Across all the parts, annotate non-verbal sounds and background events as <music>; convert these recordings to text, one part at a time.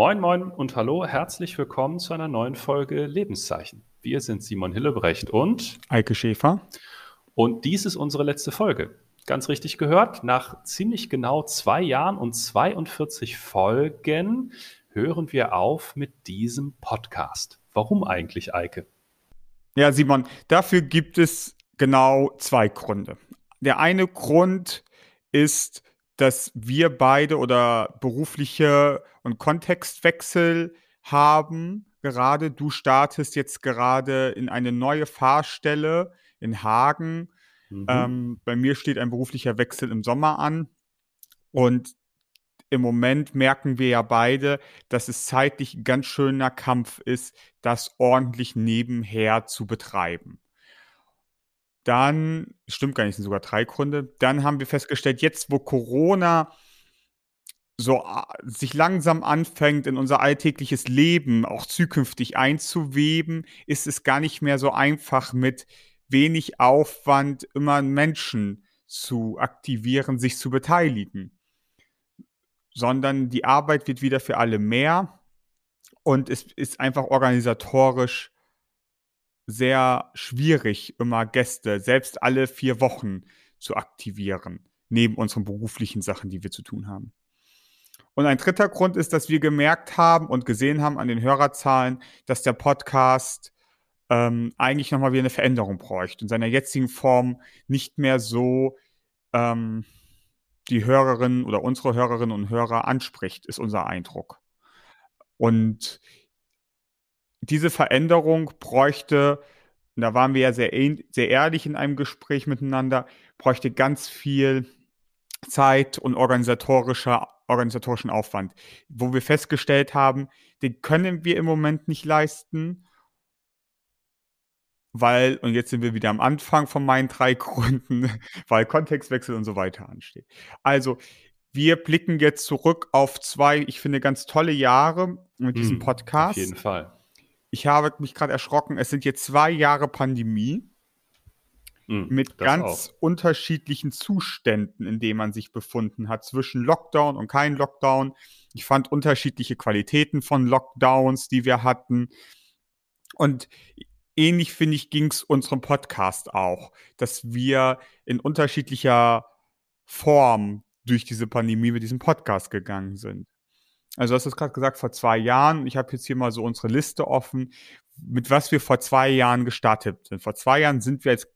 Moin, moin und hallo, herzlich willkommen zu einer neuen Folge Lebenszeichen. Wir sind Simon Hillebrecht und Eike Schäfer. Und dies ist unsere letzte Folge. Ganz richtig gehört, nach ziemlich genau zwei Jahren und 42 Folgen hören wir auf mit diesem Podcast. Warum eigentlich, Eike? Ja, Simon, dafür gibt es genau zwei Gründe. Der eine Grund ist, dass wir beide oder berufliche und Kontextwechsel haben. Gerade du startest jetzt gerade in eine neue Fahrstelle in Hagen. Mhm. Ähm, bei mir steht ein beruflicher Wechsel im Sommer an. Und im Moment merken wir ja beide, dass es zeitlich ein ganz schöner Kampf ist, das ordentlich nebenher zu betreiben. Dann, stimmt gar nicht, sind sogar drei Gründe. Dann haben wir festgestellt, jetzt wo Corona so sich langsam anfängt, in unser alltägliches Leben auch zukünftig einzuweben, ist es gar nicht mehr so einfach mit wenig Aufwand immer Menschen zu aktivieren, sich zu beteiligen, sondern die Arbeit wird wieder für alle mehr und es ist einfach organisatorisch sehr schwierig, immer Gäste, selbst alle vier Wochen zu aktivieren, neben unseren beruflichen Sachen, die wir zu tun haben. Und ein dritter Grund ist, dass wir gemerkt haben und gesehen haben an den Hörerzahlen, dass der Podcast ähm, eigentlich nochmal wieder eine Veränderung bräuchte und seiner jetzigen Form nicht mehr so ähm, die Hörerinnen oder unsere Hörerinnen und Hörer anspricht, ist unser Eindruck. Und diese Veränderung bräuchte, und da waren wir ja sehr, sehr ehrlich in einem Gespräch miteinander, bräuchte ganz viel Zeit und organisatorischer, organisatorischen Aufwand, wo wir festgestellt haben, den können wir im Moment nicht leisten, weil, und jetzt sind wir wieder am Anfang von meinen drei <laughs> Gründen, weil Kontextwechsel und so weiter ansteht. Also, wir blicken jetzt zurück auf zwei, ich finde, ganz tolle Jahre mit diesem Podcast. Auf jeden Fall ich habe mich gerade erschrocken, es sind jetzt zwei Jahre Pandemie mm, mit ganz auch. unterschiedlichen Zuständen, in denen man sich befunden hat, zwischen Lockdown und kein Lockdown. Ich fand unterschiedliche Qualitäten von Lockdowns, die wir hatten. Und ähnlich, finde ich, ging es unserem Podcast auch, dass wir in unterschiedlicher Form durch diese Pandemie mit diesem Podcast gegangen sind. Also, du hast es gerade gesagt, vor zwei Jahren. Ich habe jetzt hier mal so unsere Liste offen, mit was wir vor zwei Jahren gestartet sind. Vor zwei Jahren sind wir als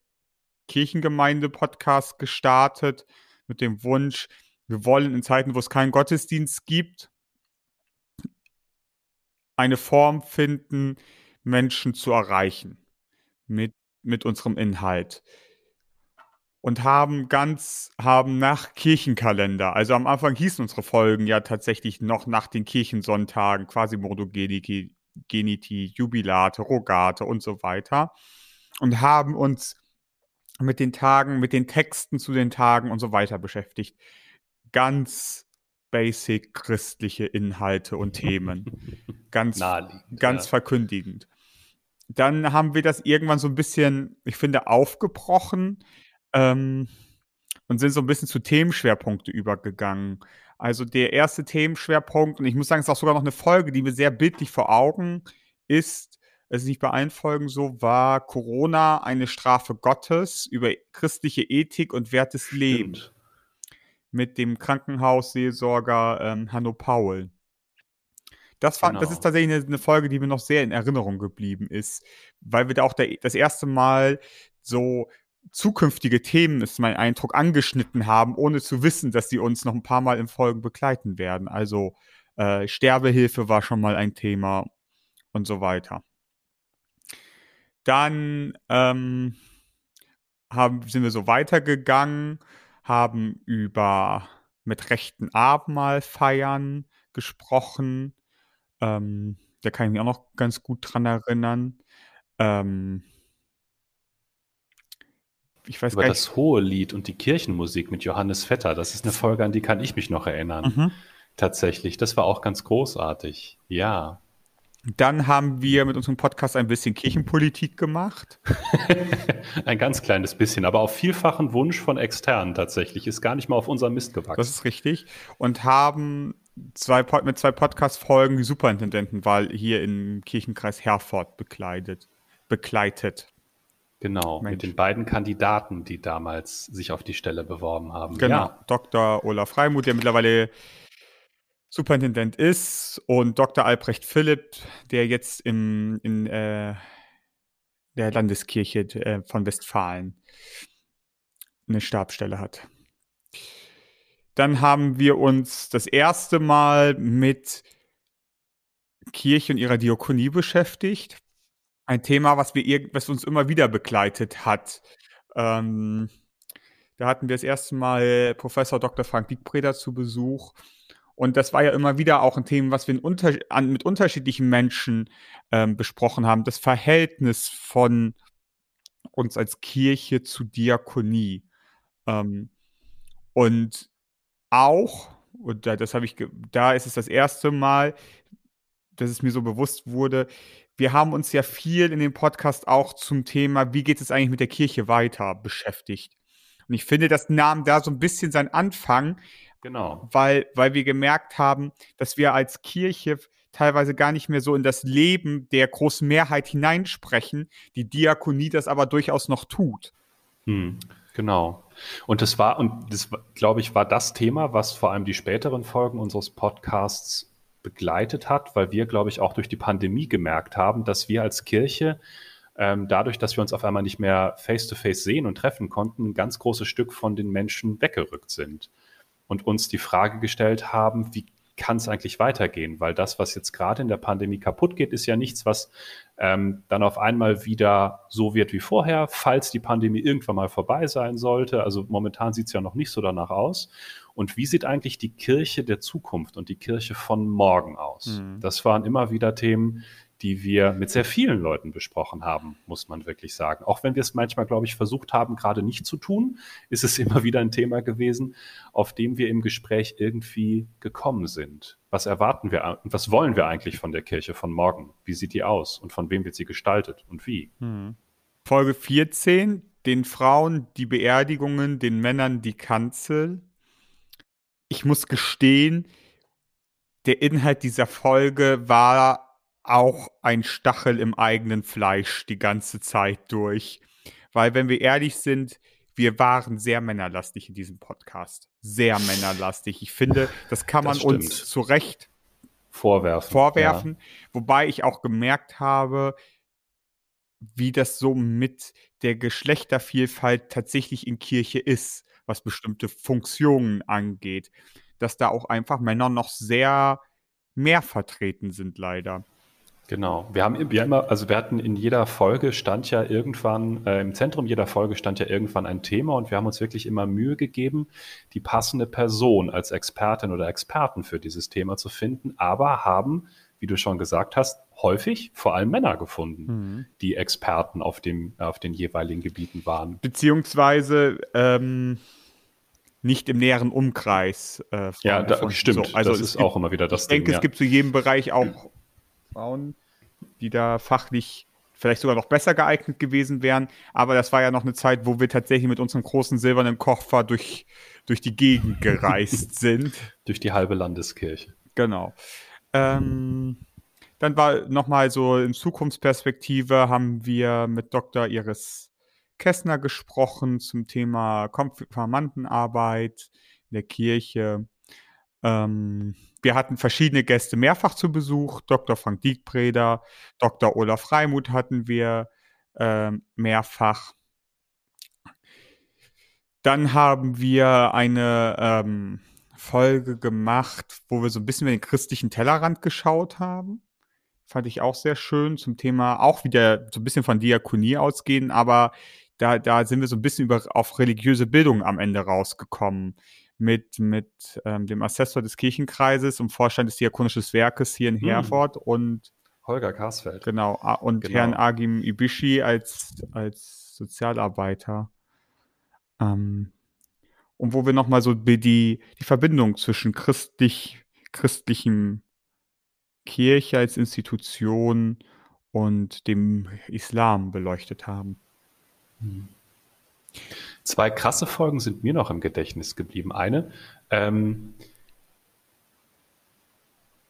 Kirchengemeinde-Podcast gestartet mit dem Wunsch, wir wollen in Zeiten, wo es keinen Gottesdienst gibt, eine Form finden, Menschen zu erreichen mit, mit unserem Inhalt und haben ganz, haben nach Kirchenkalender, also am Anfang hießen unsere Folgen ja tatsächlich noch nach den Kirchensonntagen, quasi Modogeniti, Geniti, Jubilate, Rogate und so weiter und haben uns mit den Tagen, mit den Texten zu den Tagen und so weiter beschäftigt. Ganz basic christliche Inhalte und Themen. Ganz, ganz ja. verkündigend. Dann haben wir das irgendwann so ein bisschen, ich finde, aufgebrochen ähm, und sind so ein bisschen zu Themenschwerpunkte übergegangen. Also der erste Themenschwerpunkt, und ich muss sagen, es ist auch sogar noch eine Folge, die mir sehr bildlich vor Augen ist, es ist nicht bei allen Folgen so, war Corona eine Strafe Gottes über christliche Ethik und Wert des Lebens. Mit dem Krankenhausseelsorger ähm, Hanno Paul. Das, fand, genau. das ist tatsächlich eine, eine, Folge, die mir noch sehr in Erinnerung geblieben ist, weil wir da auch der, das erste Mal so zukünftige Themen, ist mein Eindruck, angeschnitten haben, ohne zu wissen, dass sie uns noch ein paar Mal in Folgen begleiten werden. Also äh, Sterbehilfe war schon mal ein Thema und so weiter. Dann ähm, haben, sind wir so weitergegangen, haben über mit rechten Abendmahl feiern gesprochen. Ähm, da kann ich mich auch noch ganz gut dran erinnern. Ähm, ich weiß Über das hohe Lied und die Kirchenmusik mit Johannes Vetter. Das ist eine Folge, an die kann ich mich noch erinnern. Mhm. Tatsächlich. Das war auch ganz großartig. Ja. Dann haben wir mit unserem Podcast ein bisschen Kirchenpolitik gemacht. <laughs> ein ganz kleines bisschen, aber auf vielfachen Wunsch von externen tatsächlich. Ist gar nicht mal auf unser Mist gewachsen. Das ist richtig. Und haben zwei, mit zwei Podcast-Folgen die Superintendentenwahl hier im Kirchenkreis Herford bekleidet, begleitet. Genau, Mensch. mit den beiden Kandidaten, die damals sich auf die Stelle beworben haben. Genau, ja. Dr. Olaf Reimuth, der mittlerweile Superintendent ist, und Dr. Albrecht Philipp, der jetzt im, in äh, der Landeskirche äh, von Westfalen eine Stabstelle hat. Dann haben wir uns das erste Mal mit Kirche und ihrer Diakonie beschäftigt. Ein Thema, was, wir, was uns immer wieder begleitet hat. Ähm, da hatten wir das erste Mal Professor Dr. Frank Diekbreder zu Besuch. Und das war ja immer wieder auch ein Thema, was wir unter, an, mit unterschiedlichen Menschen ähm, besprochen haben. Das Verhältnis von uns als Kirche zu Diakonie. Ähm, und auch, und da, das habe ich, da ist es das erste Mal, dass es mir so bewusst wurde, wir haben uns ja viel in dem Podcast auch zum Thema, wie geht es eigentlich mit der Kirche weiter, beschäftigt. Und ich finde, das nahm da so ein bisschen seinen Anfang, genau. weil, weil wir gemerkt haben, dass wir als Kirche teilweise gar nicht mehr so in das Leben der großen Mehrheit hineinsprechen, die Diakonie das aber durchaus noch tut. Hm, genau. Und das war, und das, glaube ich, war das Thema, was vor allem die späteren Folgen unseres Podcasts begleitet hat, weil wir, glaube ich, auch durch die Pandemie gemerkt haben, dass wir als Kirche ähm, dadurch, dass wir uns auf einmal nicht mehr face-to-face -face sehen und treffen konnten, ein ganz großes Stück von den Menschen weggerückt sind und uns die Frage gestellt haben, wie kann es eigentlich weitergehen? Weil das, was jetzt gerade in der Pandemie kaputt geht, ist ja nichts, was ähm, dann auf einmal wieder so wird wie vorher, falls die Pandemie irgendwann mal vorbei sein sollte. Also momentan sieht es ja noch nicht so danach aus. Und wie sieht eigentlich die Kirche der Zukunft und die Kirche von morgen aus? Mhm. Das waren immer wieder Themen, die wir mit sehr vielen Leuten besprochen haben, muss man wirklich sagen. Auch wenn wir es manchmal, glaube ich, versucht haben, gerade nicht zu tun, ist es <laughs> immer wieder ein Thema gewesen, auf dem wir im Gespräch irgendwie gekommen sind. Was erwarten wir und was wollen wir eigentlich von der Kirche von morgen? Wie sieht die aus und von wem wird sie gestaltet und wie? Hm. Folge 14, den Frauen die Beerdigungen, den Männern die Kanzel. Ich muss gestehen, der Inhalt dieser Folge war auch ein Stachel im eigenen Fleisch die ganze Zeit durch. Weil, wenn wir ehrlich sind, wir waren sehr männerlastig in diesem Podcast. Sehr männerlastig. Ich finde, das kann man das uns zu Recht vorwerfen. vorwerfen. Ja. Wobei ich auch gemerkt habe, wie das so mit der Geschlechtervielfalt tatsächlich in Kirche ist, was bestimmte Funktionen angeht. Dass da auch einfach Männer noch sehr mehr vertreten sind, leider. Genau. Wir haben, wir immer, also wir hatten in jeder Folge stand ja irgendwann, äh, im Zentrum jeder Folge stand ja irgendwann ein Thema und wir haben uns wirklich immer Mühe gegeben, die passende Person als Expertin oder Experten für dieses Thema zu finden, aber haben, wie du schon gesagt hast, häufig vor allem Männer gefunden, mhm. die Experten auf, dem, auf den jeweiligen Gebieten waren. Beziehungsweise ähm, nicht im näheren Umkreis. Äh, ja, da, stimmt. So, also das ist gibt, auch immer wieder das Ich Ding, denke, ja. es gibt zu jedem Bereich auch Frauen, die da fachlich vielleicht sogar noch besser geeignet gewesen wären. Aber das war ja noch eine Zeit, wo wir tatsächlich mit unserem großen silbernen Koffer durch, durch die Gegend gereist <laughs> sind. durch die halbe Landeskirche. Genau. Ähm, dann war nochmal so in Zukunftsperspektive haben wir mit Dr. Iris Kessner gesprochen zum Thema Konfirmandenarbeit in der Kirche. Ähm, wir hatten verschiedene Gäste mehrfach zu Besuch. Dr. Frank Diekbreder, Dr. Olaf Reimuth hatten wir äh, mehrfach. Dann haben wir eine ähm, Folge gemacht, wo wir so ein bisschen über den christlichen Tellerrand geschaut haben. Fand ich auch sehr schön zum Thema, auch wieder so ein bisschen von Diakonie ausgehen, aber da, da sind wir so ein bisschen über, auf religiöse Bildung am Ende rausgekommen mit, mit ähm, dem Assessor des Kirchenkreises und Vorstand des Diakonischen Werkes hier in hm. Herford und Holger Karsfeld. Genau, und genau. Herrn Agim Ibishi als, als Sozialarbeiter. Ähm, und wo wir nochmal so die, die Verbindung zwischen christlich, christlichem Kirche als Institution und dem Islam beleuchtet haben. Hm. Zwei krasse Folgen sind mir noch im Gedächtnis geblieben. Eine, ähm,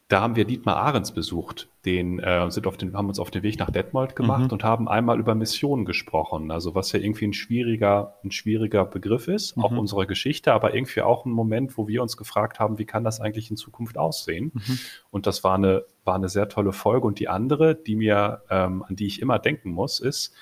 da haben wir Dietmar Ahrens besucht. Den, äh, sind auf den, haben uns auf den Weg nach Detmold gemacht mhm. und haben einmal über Missionen gesprochen. Also was ja irgendwie ein schwieriger, ein schwieriger Begriff ist, mhm. auch unserer Geschichte, aber irgendwie auch ein Moment, wo wir uns gefragt haben, wie kann das eigentlich in Zukunft aussehen? Mhm. Und das war eine, war eine sehr tolle Folge. Und die andere, die mir, ähm, an die ich immer denken muss, ist,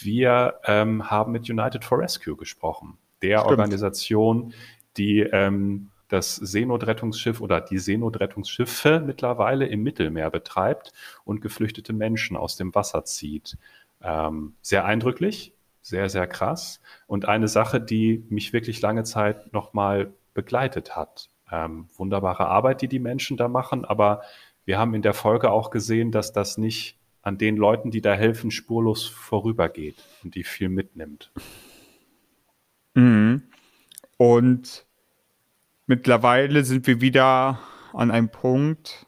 wir ähm, haben mit United for Rescue gesprochen, der Stimmt. Organisation, die ähm, das Seenotrettungsschiff oder die Seenotrettungsschiffe mittlerweile im Mittelmeer betreibt und geflüchtete Menschen aus dem Wasser zieht. Ähm, sehr eindrücklich, sehr, sehr krass und eine Sache, die mich wirklich lange Zeit nochmal begleitet hat. Ähm, wunderbare Arbeit, die die Menschen da machen, aber wir haben in der Folge auch gesehen, dass das nicht an den Leuten, die da helfen, spurlos vorübergeht und die viel mitnimmt. Mhm. Und mittlerweile sind wir wieder an einem Punkt,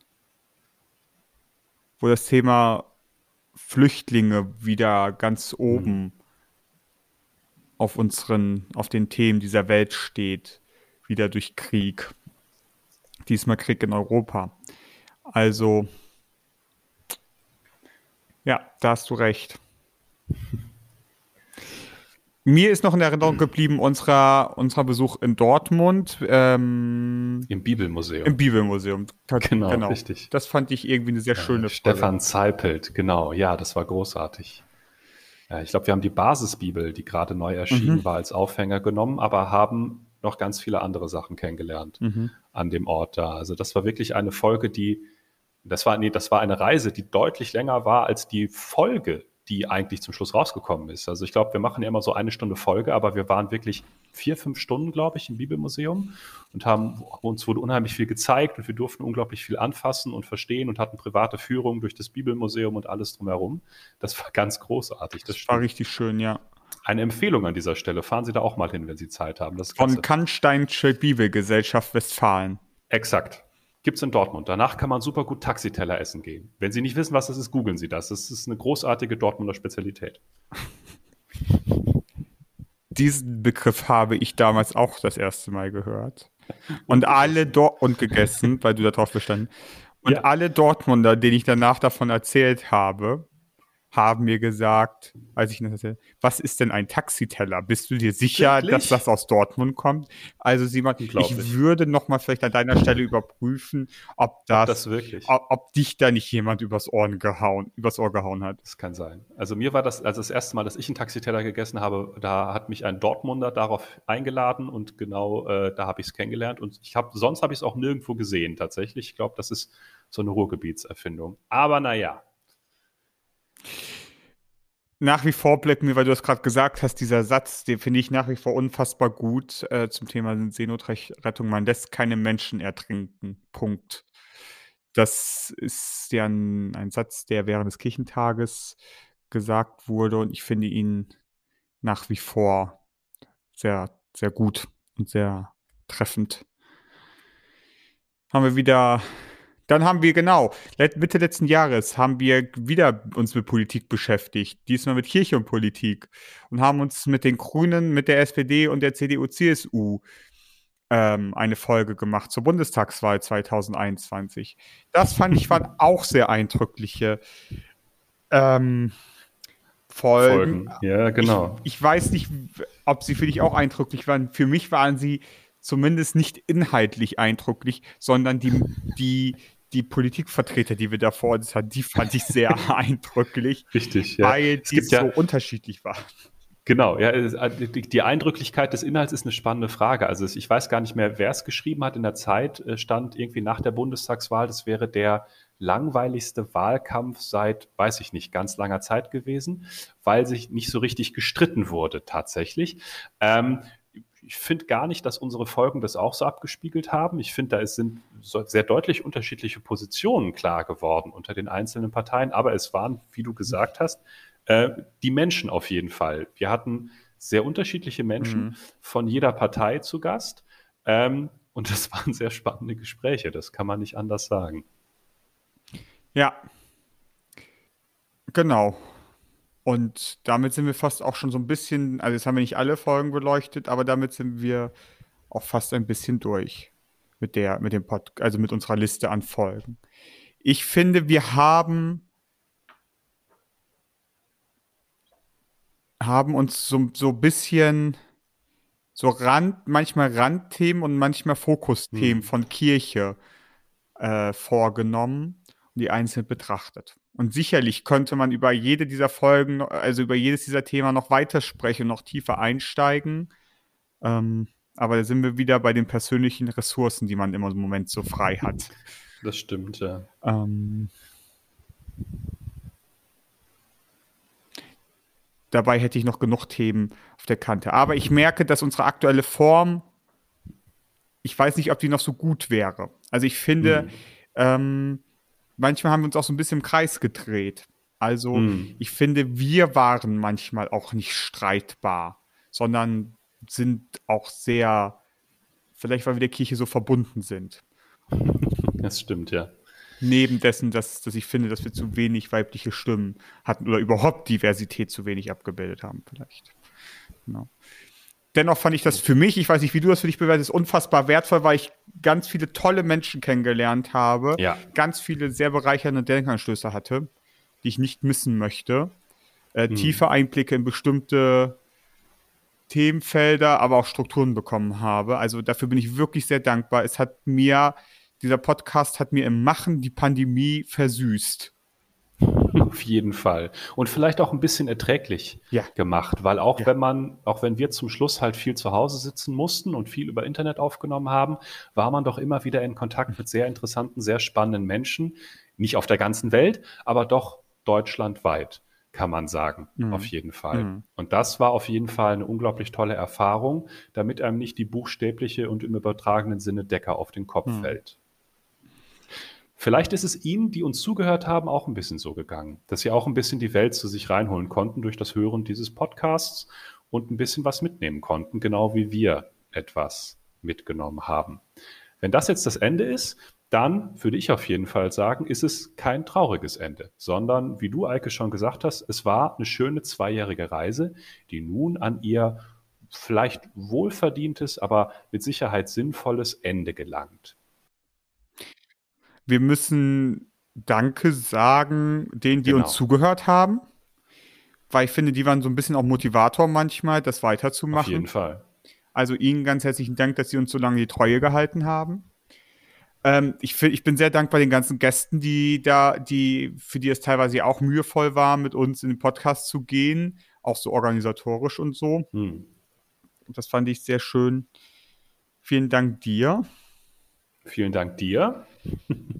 wo das Thema Flüchtlinge wieder ganz oben mhm. auf unseren, auf den Themen dieser Welt steht, wieder durch Krieg. Diesmal Krieg in Europa. Also, ja, da hast du recht. Mir ist noch in Erinnerung geblieben unserer, unserer Besuch in Dortmund. Ähm, Im Bibelmuseum. Im Bibelmuseum. Genau, genau, richtig. Das fand ich irgendwie eine sehr ja, schöne Stefan Zeipelt, genau. Ja, das war großartig. Ja, ich glaube, wir haben die Basisbibel, die gerade neu erschienen mhm. war, als Aufhänger genommen, aber haben noch ganz viele andere Sachen kennengelernt mhm. an dem Ort da. Also das war wirklich eine Folge, die, das war, nee, das war eine Reise, die deutlich länger war als die Folge, die eigentlich zum Schluss rausgekommen ist. Also ich glaube, wir machen ja immer so eine Stunde Folge, aber wir waren wirklich vier, fünf Stunden, glaube ich, im Bibelmuseum und haben uns wurde unheimlich viel gezeigt und wir durften unglaublich viel anfassen und verstehen und hatten private Führungen durch das Bibelmuseum und alles drumherum. Das war ganz großartig. Das, das war richtig schön, ja. Eine Empfehlung an dieser Stelle. Fahren Sie da auch mal hin, wenn Sie Zeit haben. Das Von Kannsteinsche Bibelgesellschaft Westfalen. Exakt. Gibt es in Dortmund. Danach kann man super gut Taxiteller essen gehen. Wenn Sie nicht wissen, was das ist, googeln Sie das. Das ist eine großartige Dortmunder Spezialität. Diesen Begriff habe ich damals auch das erste Mal gehört. Und alle dort und gegessen, weil du da drauf bestanden. Und ja. alle Dortmunder, denen ich danach davon erzählt habe, haben mir gesagt, als ich das was ist denn ein Taxiteller? Bist du dir sicher, Wirklich? dass das aus Dortmund kommt? Also Simon, ich würde noch mal vielleicht an deiner Stelle überprüfen, ob das, das wirklich, ob, ob, dich da nicht jemand übers Ohr gehauen, übers Ohr gehauen hat. Das kann sein. Also mir war das, also das erste Mal, dass ich einen Taxiteller gegessen habe, da hat mich ein Dortmunder darauf eingeladen und genau äh, da habe ich es kennengelernt und ich habe, sonst habe ich es auch nirgendwo gesehen tatsächlich. Ich glaube, das ist so eine Ruhrgebietserfindung. Aber naja, nach wie vor bleibt mir, weil du das gerade gesagt hast, dieser Satz, den finde ich nach wie vor unfassbar gut äh, zum Thema Seenotrettung. Man lässt keine Menschen ertrinken. Punkt. Das ist ja ein, ein Satz, der während des Kirchentages gesagt wurde und ich finde ihn nach wie vor sehr, sehr gut und sehr treffend. Haben wir wieder dann haben wir genau, Mitte letzten Jahres haben wir wieder uns mit Politik beschäftigt, diesmal mit Kirche und Politik und haben uns mit den Grünen, mit der SPD und der CDU, CSU ähm, eine Folge gemacht zur Bundestagswahl 2021. Das fand ich waren auch sehr eindrückliche ähm, Folgen. Folgen. Ja, genau. Ich, ich weiß nicht, ob sie für dich auch eindrücklich waren. Für mich waren sie zumindest nicht inhaltlich eindrücklich, sondern die, die, die Politikvertreter, die wir da vor uns hatten, die fand ich sehr <laughs> eindrücklich. Richtig, ja. Weil die so ja, unterschiedlich waren. Genau, ja, äh, die Eindrücklichkeit des Inhalts ist eine spannende Frage. Also ich weiß gar nicht mehr, wer es geschrieben hat. In der Zeit äh, stand irgendwie nach der Bundestagswahl, das wäre der langweiligste Wahlkampf seit, weiß ich nicht, ganz langer Zeit gewesen, weil sich nicht so richtig gestritten wurde tatsächlich. Ähm, ich finde gar nicht, dass unsere Folgen das auch so abgespiegelt haben. Ich finde, da sind sehr deutlich unterschiedliche Positionen klar geworden unter den einzelnen Parteien. Aber es waren, wie du gesagt hast, äh, die Menschen auf jeden Fall. Wir hatten sehr unterschiedliche Menschen mhm. von jeder Partei zu Gast. Ähm, und das <laughs> waren sehr spannende Gespräche. Das kann man nicht anders sagen. Ja. Genau. Und damit sind wir fast auch schon so ein bisschen, also jetzt haben wir nicht alle Folgen beleuchtet, aber damit sind wir auch fast ein bisschen durch. mit der, mit dem Pod, also mit unserer Liste an Folgen. Ich finde, wir haben, haben uns so, so ein bisschen so Rand, manchmal Randthemen und manchmal Fokusthemen hm. von Kirche äh, vorgenommen und die einzeln betrachtet. Und sicherlich könnte man über jede dieser Folgen, also über jedes dieser Themen noch weitersprechen, noch tiefer einsteigen. Ähm, aber da sind wir wieder bei den persönlichen Ressourcen, die man im Moment so frei hat. Das stimmt, ja. Ähm, dabei hätte ich noch genug Themen auf der Kante. Aber ich merke, dass unsere aktuelle Form, ich weiß nicht, ob die noch so gut wäre. Also ich finde, hm. ähm, manchmal haben wir uns auch so ein bisschen im Kreis gedreht. Also hm. ich finde, wir waren manchmal auch nicht streitbar, sondern sind auch sehr, vielleicht weil wir der Kirche so verbunden sind. Das stimmt, ja. Neben dessen, dass, dass ich finde, dass wir zu wenig weibliche Stimmen hatten oder überhaupt Diversität zu wenig abgebildet haben, vielleicht. Genau. Dennoch fand ich das für mich, ich weiß nicht, wie du das für dich bewertest, unfassbar wertvoll, weil ich ganz viele tolle Menschen kennengelernt habe, ja. ganz viele sehr bereichernde Denkanstöße hatte, die ich nicht missen möchte. Äh, hm. Tiefe Einblicke in bestimmte Themenfelder, aber auch Strukturen bekommen habe. Also dafür bin ich wirklich sehr dankbar. Es hat mir, dieser Podcast hat mir im Machen die Pandemie versüßt. <laughs> Auf jeden Fall. Und vielleicht auch ein bisschen erträglich ja. gemacht, weil auch ja. wenn man, auch wenn wir zum Schluss halt viel zu Hause sitzen mussten und viel über Internet aufgenommen haben, war man doch immer wieder in Kontakt mit sehr interessanten, sehr spannenden Menschen. Nicht auf der ganzen Welt, aber doch deutschlandweit kann man sagen, mhm. auf jeden Fall. Mhm. Und das war auf jeden Fall eine unglaublich tolle Erfahrung, damit einem nicht die buchstäbliche und im übertragenen Sinne Decke auf den Kopf mhm. fällt. Vielleicht ist es Ihnen, die uns zugehört haben, auch ein bisschen so gegangen, dass Sie auch ein bisschen die Welt zu sich reinholen konnten durch das Hören dieses Podcasts und ein bisschen was mitnehmen konnten, genau wie wir etwas mitgenommen haben. Wenn das jetzt das Ende ist, dann würde ich auf jeden Fall sagen, ist es kein trauriges Ende, sondern wie du, Eike, schon gesagt hast, es war eine schöne zweijährige Reise, die nun an ihr vielleicht wohlverdientes, aber mit Sicherheit sinnvolles Ende gelangt. Wir müssen Danke sagen denen, die genau. uns zugehört haben, weil ich finde, die waren so ein bisschen auch Motivator manchmal, das weiterzumachen. Auf jeden Fall. Also Ihnen ganz herzlichen Dank, dass Sie uns so lange die Treue gehalten haben. Ähm, ich, ich bin sehr dankbar den ganzen Gästen, die da, die, für die es teilweise auch mühevoll war, mit uns in den Podcast zu gehen, auch so organisatorisch und so. Hm. Das fand ich sehr schön. Vielen Dank dir. Vielen Dank dir.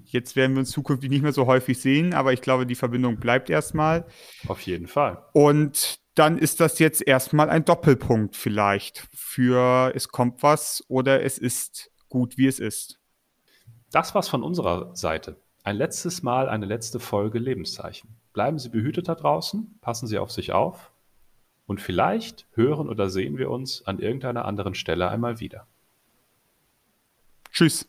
Jetzt werden wir uns zukünftig nicht mehr so häufig sehen, aber ich glaube, die Verbindung bleibt erstmal. Auf jeden Fall. Und dann ist das jetzt erstmal ein Doppelpunkt vielleicht für es kommt was oder es ist gut, wie es ist. Das war's von unserer Seite. Ein letztes Mal eine letzte Folge Lebenszeichen. Bleiben Sie behütet da draußen, passen Sie auf sich auf und vielleicht hören oder sehen wir uns an irgendeiner anderen Stelle einmal wieder. Tschüss.